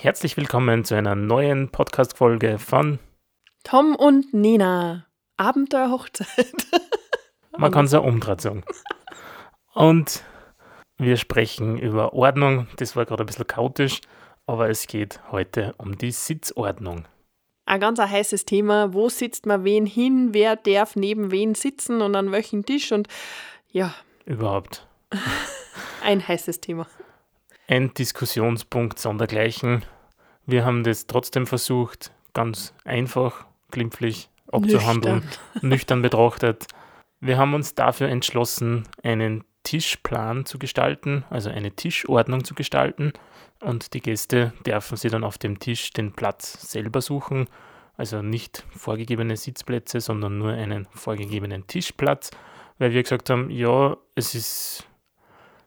Herzlich willkommen zu einer neuen Podcast-Folge von Tom und Nina. Abenteuerhochzeit. Man kann es umdrehen sagen. Und wir sprechen über Ordnung. Das war gerade ein bisschen chaotisch, aber es geht heute um die Sitzordnung. Ein ganz ein heißes Thema. Wo sitzt man wen hin? Wer darf neben wen sitzen und an welchem Tisch? Und ja. Überhaupt. ein heißes Thema. Ein Diskussionspunkt sondergleichen. Wir haben das trotzdem versucht, ganz einfach, glimpflich abzuhandeln, nüchtern, nüchtern betrachtet. Wir haben uns dafür entschlossen, einen Tischplan zu gestalten, also eine Tischordnung zu gestalten. Und die Gäste dürfen sie dann auf dem Tisch den Platz selber suchen. Also nicht vorgegebene Sitzplätze, sondern nur einen vorgegebenen Tischplatz. Weil wir gesagt haben, ja, es ist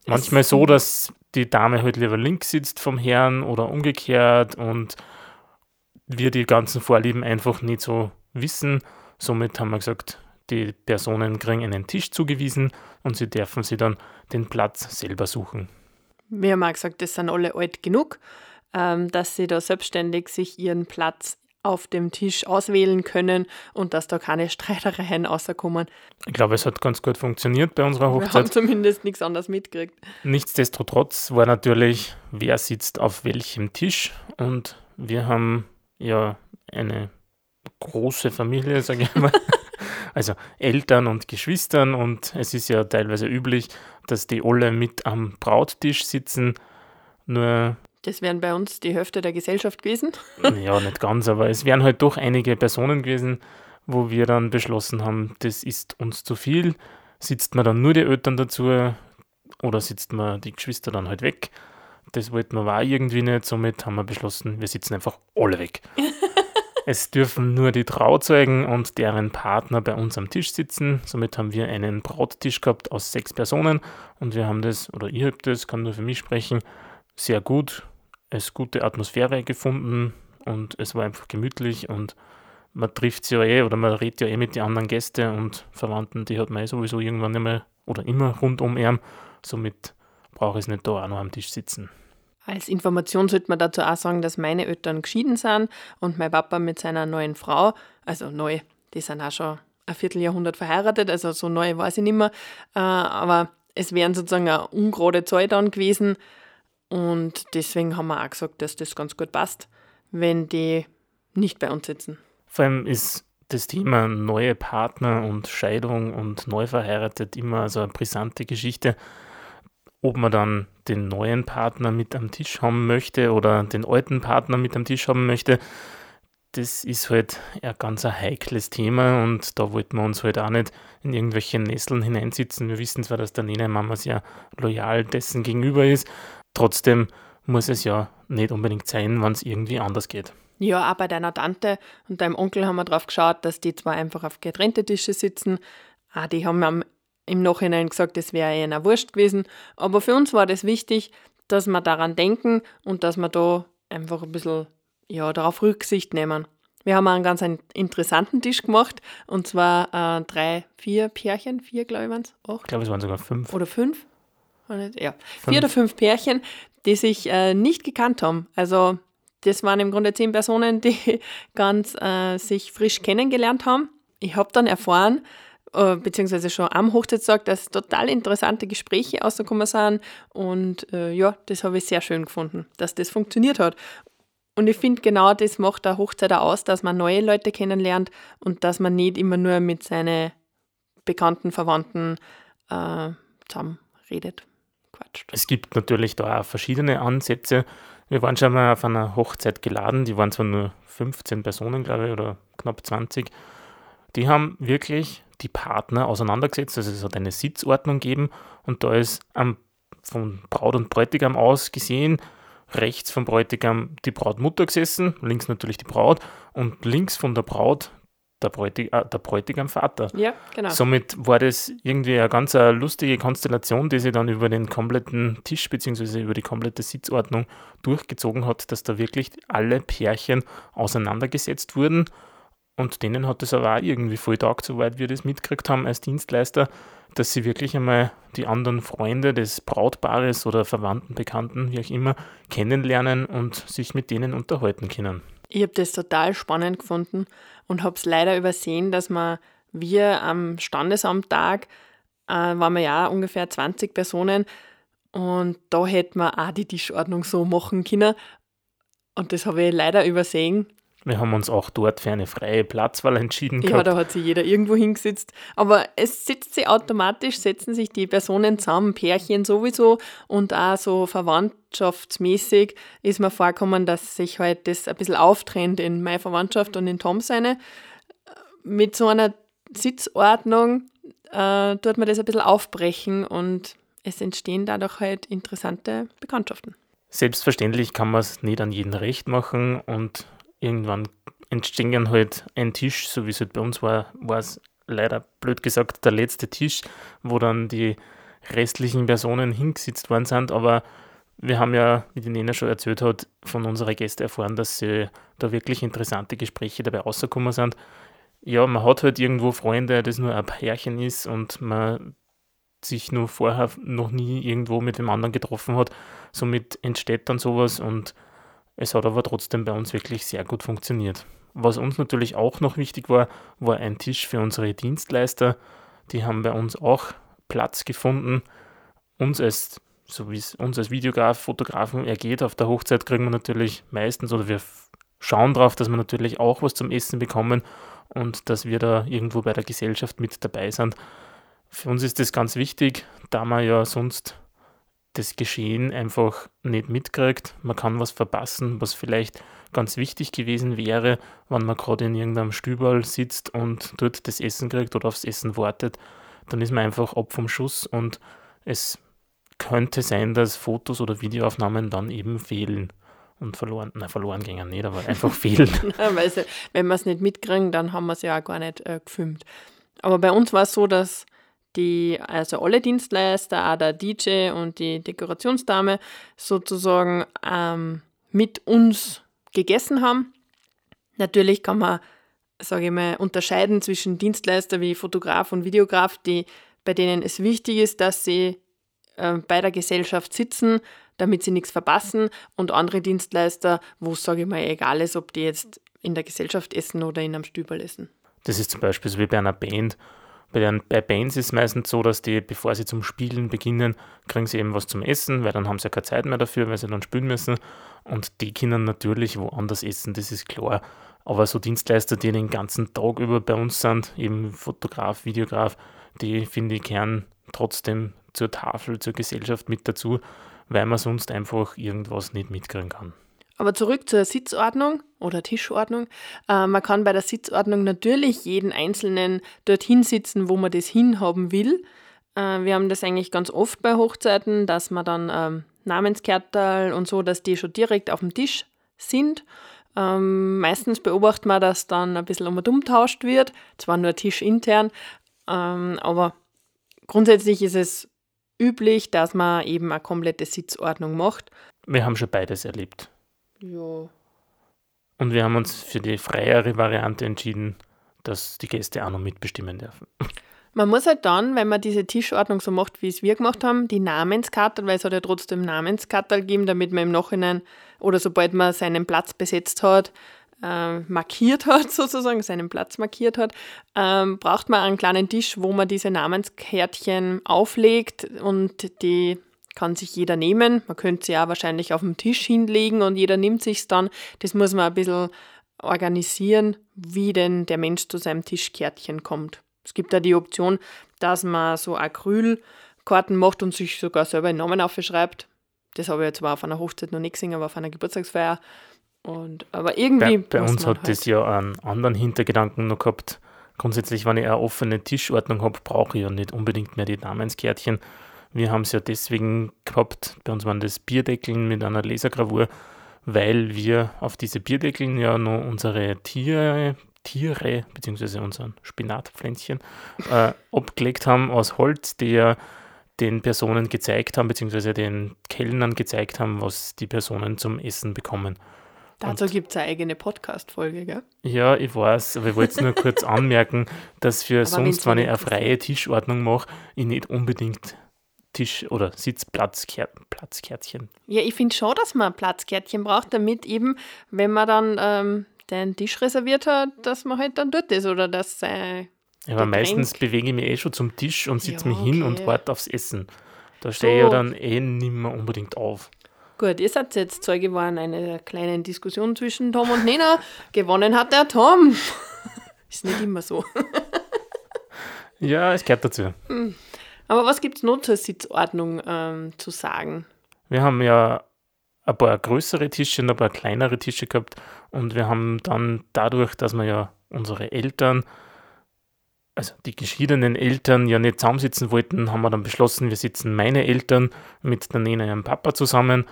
manchmal so, dass die Dame halt lieber links sitzt vom Herrn oder umgekehrt und wir die ganzen Vorlieben einfach nicht so wissen. Somit haben wir gesagt, die Personen kriegen einen Tisch zugewiesen und sie dürfen sich dann den Platz selber suchen. Wir haben auch gesagt, das sind alle alt genug, ähm, dass sie da selbstständig sich ihren Platz auf dem Tisch auswählen können und dass da keine Streitereien rauskommen. Ich glaube, es hat ganz gut funktioniert bei unserer Hochzeit. Wir haben zumindest nichts anderes mitgekriegt. Nichtsdestotrotz war natürlich, wer sitzt auf welchem Tisch und wir haben ja eine große Familie, sage ich mal. also Eltern und Geschwistern und es ist ja teilweise üblich, dass die alle mit am Brauttisch sitzen. Nur das wären bei uns die Hälfte der Gesellschaft gewesen. ja, nicht ganz, aber es wären halt doch einige Personen gewesen, wo wir dann beschlossen haben, das ist uns zu viel. Sitzt man dann nur die Eltern dazu oder sitzt man die Geschwister dann halt weg? Das wollten wir auch irgendwie nicht, somit haben wir beschlossen, wir sitzen einfach alle weg. Es dürfen nur die Trauzeugen und deren Partner bei uns am Tisch sitzen. Somit haben wir einen Brauttisch gehabt aus sechs Personen und wir haben das, oder ihr habt das, kann nur für mich sprechen, sehr gut, es gute Atmosphäre gefunden und es war einfach gemütlich und man trifft sich ja eh oder man redet ja eh mit den anderen Gästen und Verwandten, die hat man eh sowieso irgendwann einmal oder immer rund um ihn. Somit brauche ich es nicht da auch noch am Tisch sitzen. Als Information sollte man dazu auch sagen, dass meine Eltern geschieden sind und mein Papa mit seiner neuen Frau, also neu, die sind auch schon ein Vierteljahrhundert verheiratet, also so neu weiß ich nicht mehr, äh, aber es wären sozusagen eine ungerade Zahl dann gewesen und deswegen haben wir auch gesagt, dass das ganz gut passt, wenn die nicht bei uns sitzen. Vor allem ist das Thema neue Partner und Scheidung und neu verheiratet immer so eine brisante Geschichte ob man dann den neuen Partner mit am Tisch haben möchte oder den alten Partner mit am Tisch haben möchte, das ist halt ein ganz heikles Thema und da wollten wir uns halt auch nicht in irgendwelche Nesseln hineinsitzen. Wir wissen zwar, dass der Nene-Mama sehr loyal dessen gegenüber ist, trotzdem muss es ja nicht unbedingt sein, wenn es irgendwie anders geht. Ja, auch bei deiner Tante und deinem Onkel haben wir drauf geschaut, dass die zwar einfach auf getrennte Tische sitzen, ah, die haben am im Nachhinein gesagt, das wäre ihnen wurscht gewesen. Aber für uns war das wichtig, dass wir daran denken und dass wir da einfach ein bisschen ja, darauf Rücksicht nehmen. Wir haben einen ganz interessanten Tisch gemacht und zwar äh, drei, vier Pärchen, vier glaube ich waren es, Ich glaube, es waren sogar fünf. Oder fünf? Ja, fünf. vier oder fünf Pärchen, die sich äh, nicht gekannt haben. Also das waren im Grunde zehn Personen, die ganz äh, sich frisch kennengelernt haben. Ich habe dann erfahren, äh, beziehungsweise schon am Hochzeitstag, dass total interessante Gespräche rausgekommen sind. Und äh, ja, das habe ich sehr schön gefunden, dass das funktioniert hat. Und ich finde, genau das macht der Hochzeit auch aus, dass man neue Leute kennenlernt und dass man nicht immer nur mit seinen bekannten Verwandten äh, zusammen redet. Quatscht. Es gibt natürlich da auch verschiedene Ansätze. Wir waren schon mal auf einer Hochzeit geladen, die waren zwar nur 15 Personen, glaube ich, oder knapp 20. Die haben wirklich die Partner auseinandergesetzt. Also es hat eine Sitzordnung gegeben und da ist am, von Braut und Bräutigam aus gesehen, rechts vom Bräutigam die Brautmutter gesessen, links natürlich die Braut und links von der Braut der, Bräutig, äh, der Bräutigam Vater. Ja, genau. Somit war das irgendwie eine ganz eine lustige Konstellation, die sich dann über den kompletten Tisch bzw. über die komplette Sitzordnung durchgezogen hat, dass da wirklich alle Pärchen auseinandergesetzt wurden Und denen hat es aber auch irgendwie voll taugt, soweit wir das mitgekriegt haben als Dienstleister, dass sie wirklich einmal die anderen Freunde des Brautpaares oder Verwandten, Bekannten, wie auch immer, kennenlernen und sich mit denen unterhalten können. Ich habe das total spannend gefunden und habe es leider übersehen, dass man wir am Standesamttag äh, waren wir ja ungefähr 20 Personen und da hätten wir auch die Tischordnung so machen können. Und das habe ich leider übersehen. Wir haben uns auch dort für eine freie Platzwahl entschieden. Ja, gehabt. da hat sich jeder irgendwo hingesetzt. Aber es sitzt sich automatisch, setzen sich die Personen zusammen, Pärchen sowieso und auch so verwandtschaftsmäßig ist mir vorgekommen, dass sich halt das ein bisschen auftrennt in meine Verwandtschaft und in Tom seine. Mit so einer Sitzordnung äh, tut man das ein bisschen aufbrechen und es entstehen dadurch halt interessante Bekanntschaften. Selbstverständlich kann man es nicht an jeden recht machen und irgendwann entstehen halt ein Tisch, so wie es halt bei uns war, war es leider blöd gesagt der letzte Tisch, wo dann die restlichen Personen hingesetzt worden sind, aber wir haben ja, wie die Nena schon erzählt hat, von unseren Gästen erfahren, dass sie da wirklich interessante Gespräche dabei rausgekommen sind. Ja, man hat halt irgendwo Freunde, das nur ein Pärchen ist und man sich nur vorher noch nie irgendwo mit dem anderen getroffen hat. Somit entsteht dann sowas und es hat aber trotzdem bei uns wirklich sehr gut funktioniert. Was uns natürlich auch noch wichtig war, war ein Tisch für unsere Dienstleister. Die haben bei uns auch Platz gefunden. Uns als, so wie es uns als Videograf, Fotografen ergeht, auf der Hochzeit kriegen wir natürlich meistens oder wir schauen darauf, dass wir natürlich auch was zum Essen bekommen und dass wir da irgendwo bei der Gesellschaft mit dabei sind. Für uns ist das ganz wichtig, da man ja sonst das Geschehen einfach nicht mitkriegt. Man kann was verpassen, was vielleicht ganz wichtig gewesen wäre, wenn man gerade in irgendeinem Stübal sitzt und dort das Essen kriegt oder aufs Essen wartet. Dann ist man einfach ab vom Schuss und es könnte sein, dass Fotos oder Videoaufnahmen dann eben fehlen und verloren, na verloren gingen nicht, aber einfach fehlen. Weil wenn wir es nicht mitkriegen, dann haben wir es ja auch gar nicht äh, gefilmt. Aber bei uns war es so, dass die, also alle Dienstleister, auch der DJ und die Dekorationsdame sozusagen ähm, mit uns gegessen haben. Natürlich kann man, sage ich mal, unterscheiden zwischen Dienstleister wie Fotograf und Videograf, die, bei denen es wichtig ist, dass sie äh, bei der Gesellschaft sitzen, damit sie nichts verpassen, und andere Dienstleister, wo es, sage ich mal, egal ist, ob die jetzt in der Gesellschaft essen oder in einem Stüberl essen. Das ist zum Beispiel so wie bei einer Band, bei, den, bei Bands ist es meistens so, dass die, bevor sie zum Spielen beginnen, kriegen sie eben was zum Essen, weil dann haben sie ja keine Zeit mehr dafür, weil sie dann spielen müssen. Und die können natürlich woanders essen, das ist klar. Aber so Dienstleister, die den ganzen Tag über bei uns sind, eben Fotograf, Videograf, die finde ich gern trotzdem zur Tafel, zur Gesellschaft mit dazu, weil man sonst einfach irgendwas nicht mitkriegen kann. Aber zurück zur Sitzordnung oder Tischordnung. Äh, man kann bei der Sitzordnung natürlich jeden Einzelnen dorthin sitzen, wo man das hinhaben will. Äh, wir haben das eigentlich ganz oft bei Hochzeiten, dass man dann ähm, Namenskärtel und so, dass die schon direkt auf dem Tisch sind. Ähm, meistens beobachtet man, dass dann ein bisschen um und umtauscht wird, zwar nur tischintern, ähm, aber grundsätzlich ist es üblich, dass man eben eine komplette Sitzordnung macht. Wir haben schon beides erlebt. Ja. Und wir haben uns für die freiere Variante entschieden, dass die Gäste auch noch mitbestimmen dürfen. Man muss halt dann, wenn man diese Tischordnung so macht, wie es wir gemacht haben, die Namenskarte, weil es hat ja trotzdem Namenskarte gegeben, damit man im Nachhinein oder sobald man seinen Platz besetzt hat, äh, markiert hat, sozusagen, seinen Platz markiert hat, ähm, braucht man einen kleinen Tisch, wo man diese Namenskärtchen auflegt und die kann sich jeder nehmen. Man könnte sie auch wahrscheinlich auf dem Tisch hinlegen und jeder nimmt sich dann. Das muss man ein bisschen organisieren, wie denn der Mensch zu seinem Tischkärtchen kommt. Es gibt da die Option, dass man so Acrylkarten macht und sich sogar selber einen Namen aufschreibt. Das habe ich jetzt zwar auf einer Hochzeit noch nicht gesehen, aber auf einer Geburtstagsfeier. Und, aber irgendwie. Bei, bei uns hat halt das ja einen anderen Hintergedanken noch gehabt. Grundsätzlich, wenn ich eine offene Tischordnung habe, brauche ich ja nicht unbedingt mehr die Namenskärtchen, wir haben es ja deswegen gehabt, bei uns waren das Bierdeckeln mit einer Lasergravur, weil wir auf diese Bierdeckeln ja noch unsere Tiere, Tiere beziehungsweise unseren Spinatpflänzchen äh, abgelegt haben aus Holz, die ja den Personen gezeigt haben, beziehungsweise den Kellnern gezeigt haben, was die Personen zum Essen bekommen. Dazu gibt es eine eigene Podcast-Folge, gell? Ja, ich weiß, aber ich wollte es nur kurz anmerken, dass für sonst, wenn ich eine freie Tischordnung mache, ich nicht unbedingt Tisch- oder Sitzplatzkärtchen. Ja, ich finde schon, dass man Platzkärtchen braucht, damit eben, wenn man dann ähm, den Tisch reserviert hat, dass man halt dann dort ist oder dass. Äh, ja, aber meistens bewege ich mich eh schon zum Tisch und sitze ja, mich hin und warte aufs Essen. Da stehe so. ich ja dann eh nicht mehr unbedingt auf. Gut, ihr seid jetzt Zeuge geworden einer kleinen Diskussion zwischen Tom und Nena. Gewonnen hat der Tom. Ist nicht immer so. ja, es gehört dazu. Aber was gibt es noch zur Sitzordnung ähm, zu sagen? Wir haben ja ein paar größere Tische und ein paar kleinere Tische gehabt und wir haben dann dadurch, dass wir ja unsere Eltern, also die geschiedenen Eltern ja nicht zusammensitzen wollten, haben wir dann beschlossen, wir sitzen meine Eltern mit der Nena ihrem Papa zusammen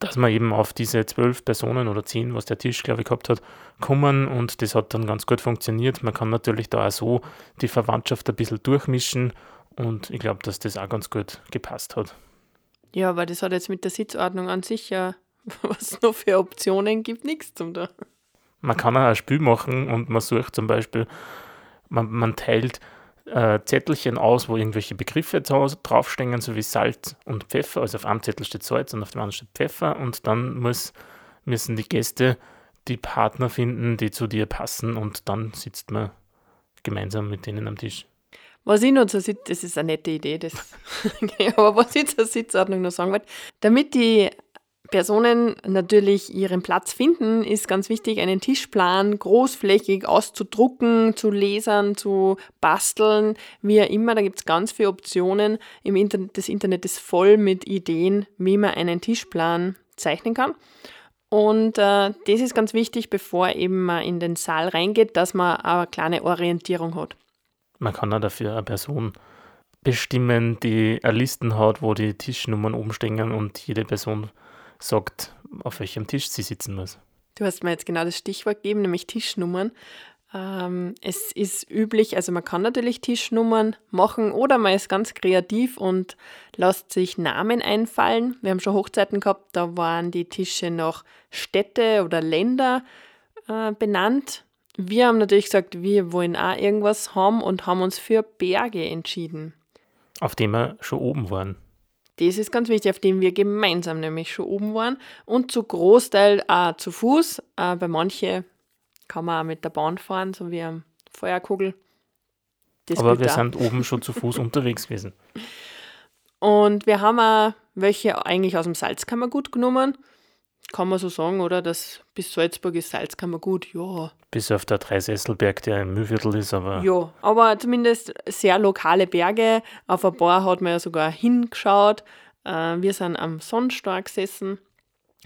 dass wir eben auf diese zwölf Personen oder zehn, was der Tisch, glaube ich, gehabt hat, kommen und das hat dann ganz gut funktioniert. Man kann natürlich da auch so die Verwandtschaft ein bisschen durchmischen und ich glaube, dass das auch ganz gut gepasst hat. Ja, aber das hat jetzt mit der Sitzordnung an sich ja, was es noch für Optionen gibt, nichts zum da. Man kann auch ein Spiel machen und man sucht zum Beispiel, man, man teilt äh, Zettelchen aus, wo irgendwelche Begriffe draufstehen, so wie Salz und Pfeffer. Also auf einem Zettel steht Salz und auf dem anderen steht Pfeffer. Und dann muss, müssen die Gäste die Partner finden, die zu dir passen. Und dann sitzt man gemeinsam mit denen am Tisch. Was ich noch zur Sitz, das ist eine nette Idee, das. aber was ich zur Sitzordnung noch sagen wollte, damit die Personen natürlich ihren Platz finden, ist ganz wichtig, einen Tischplan großflächig auszudrucken, zu lesern, zu basteln, wie auch immer. Da gibt es ganz viele Optionen. Im Internet, das Internet ist voll mit Ideen, wie man einen Tischplan zeichnen kann. Und äh, das ist ganz wichtig, bevor eben man in den Saal reingeht, dass man eine kleine Orientierung hat. Man kann ja dafür eine Person bestimmen, die eine Listen hat, wo die Tischnummern oben stehen und jede Person sagt, auf welchem Tisch sie sitzen muss. Du hast mir jetzt genau das Stichwort gegeben, nämlich Tischnummern. Ähm, es ist üblich, also man kann natürlich Tischnummern machen oder man ist ganz kreativ und lässt sich Namen einfallen. Wir haben schon Hochzeiten gehabt, da waren die Tische nach Städte oder Länder äh, benannt. Wir haben natürlich gesagt, wir wollen auch irgendwas haben und haben uns für Berge entschieden. Auf dem wir schon oben waren. Das ist ganz wichtig, auf dem wir gemeinsam nämlich schon oben waren und zu Großteil auch zu Fuß. Äh, bei manchen kann man auch mit der Bahn fahren, so wie am Feuerkugel. Das Aber wir auch. sind oben schon zu Fuß unterwegs gewesen. Und wir haben auch welche eigentlich aus dem Salzkammergut genommen kann man so sagen, oder? Dass bis Salzburg ist Salzkammer gut, ja. Bis auf der Dreisesselberg, der im Mühlviertel ist, aber. Ja, aber zumindest sehr lokale Berge. Auf ein paar hat man ja sogar hingeschaut. Äh, wir sind am Sonnstein gesessen.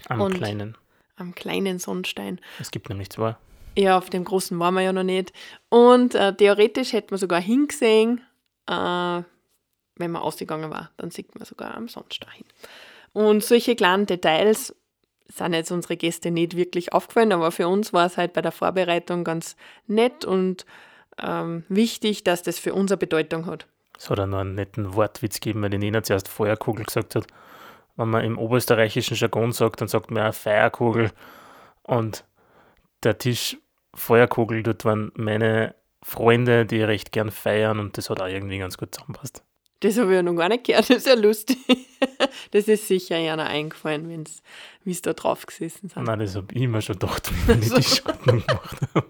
Am kleinen. Am kleinen Sonnstein. Es gibt nämlich zwei. Ja, auf dem großen waren wir ja noch nicht. Und äh, theoretisch hätte man sogar hingesehen, äh, wenn man ausgegangen war. Dann sieht man sogar am Sonnstein hin. Und solche kleinen Details sind jetzt unsere Gäste nicht wirklich aufgefallen, aber für uns war es halt bei der Vorbereitung ganz nett und ähm, wichtig, dass das für uns eine Bedeutung hat. Es hat auch noch einen netten Wortwitz gegeben, weil die Nina zuerst Feuerkugel gesagt hat. Wenn man im oberösterreichischen Jargon sagt, dann sagt man auch Feierkugel. Und der Tisch Feuerkugel, dort waren meine Freunde, die recht gern feiern und das hat auch irgendwie ganz gut zusammenpasst. Das habe ich ja noch gar nicht gehört, das ist ja lustig. Das ist sicher einer eingefallen, wie es da drauf gesessen sind. Nein, das habe ich immer schon gedacht, wenn ich die Schordnung gemacht habe.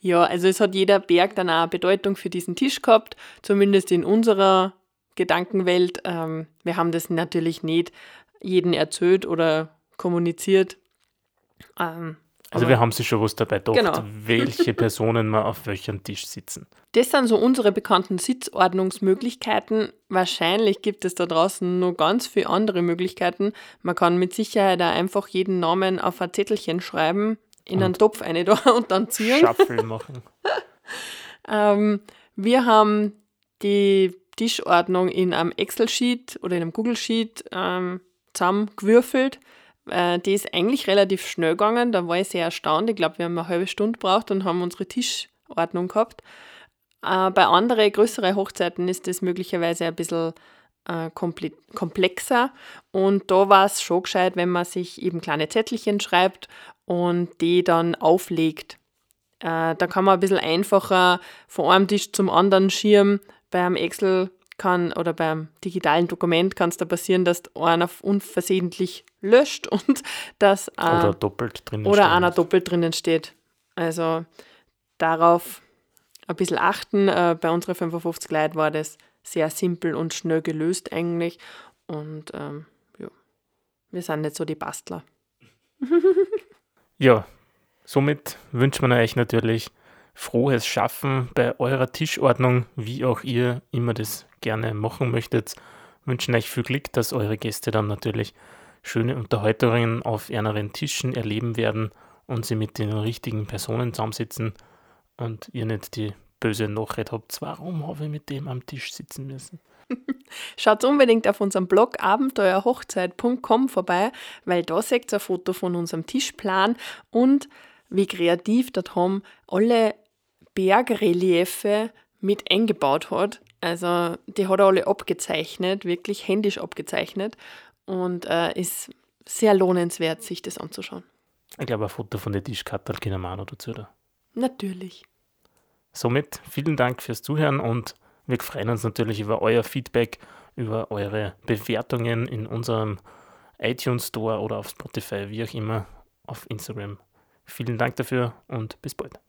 Ja, also es hat jeder Berg dann auch eine Bedeutung für diesen Tisch gehabt, zumindest in unserer Gedankenwelt. Ähm, wir haben das natürlich nicht jeden erzählt oder kommuniziert. Ähm, also wir haben sich schon was dabei gedacht, genau. welche Personen mal auf welchem Tisch sitzen. Das sind so unsere bekannten Sitzordnungsmöglichkeiten. Wahrscheinlich gibt es da draußen noch ganz viele andere Möglichkeiten. Man kann mit Sicherheit auch einfach jeden Namen auf ein Zettelchen schreiben, in und einen Topf eine da und dann ziehen. Shuffle machen. ähm, wir haben die Tischordnung in einem Excel-Sheet oder in einem Google-Sheet ähm, zusammengewürfelt äh, die ist eigentlich relativ schnell gegangen. Da war ich sehr erstaunt. Ich glaube, wir haben eine halbe Stunde gebraucht und haben unsere Tischordnung gehabt. Äh, bei anderen größeren Hochzeiten ist das möglicherweise ein bisschen äh, komplexer. Und da war es schon gescheit, wenn man sich eben kleine Zettelchen schreibt und die dann auflegt. Äh, da kann man ein bisschen einfacher von einem Tisch zum anderen schirmen. Beim Excel kann oder beim digitalen Dokument kann es da passieren, dass einer unversehentlich löscht und dass äh, oder doppelt drinnen oder einer doppelt drinnen steht. Also darauf ein bisschen achten. Äh, bei unseren 55 Leuten war das sehr simpel und schnell gelöst eigentlich. Und ähm, ja, wir sind nicht so die Bastler. ja, somit wünscht man euch natürlich frohes Schaffen bei eurer Tischordnung, wie auch ihr immer das gerne machen möchtet. Wünschen euch viel Glück, dass eure Gäste dann natürlich schöne Unterhaltungen auf ihren Tischen erleben werden und sie mit den richtigen Personen zusammensitzen und ihr nicht die böse Nachricht habt, warum habe ich mit dem am Tisch sitzen müssen. Schaut unbedingt auf unserem Blog abenteuerhochzeit.com vorbei, weil da seht ihr ein Foto von unserem Tischplan und wie kreativ der Tom alle Bergreliefe mit eingebaut hat. Also die hat er alle abgezeichnet, wirklich händisch abgezeichnet und äh, ist sehr lohnenswert, sich das anzuschauen. Ich glaube, ein Foto von der Tischkarte können wir auch noch dazu. Oder? Natürlich. Somit vielen Dank fürs Zuhören und wir freuen uns natürlich über euer Feedback, über eure Bewertungen in unserem iTunes Store oder auf Spotify, wie auch immer, auf Instagram. Vielen Dank dafür und bis bald.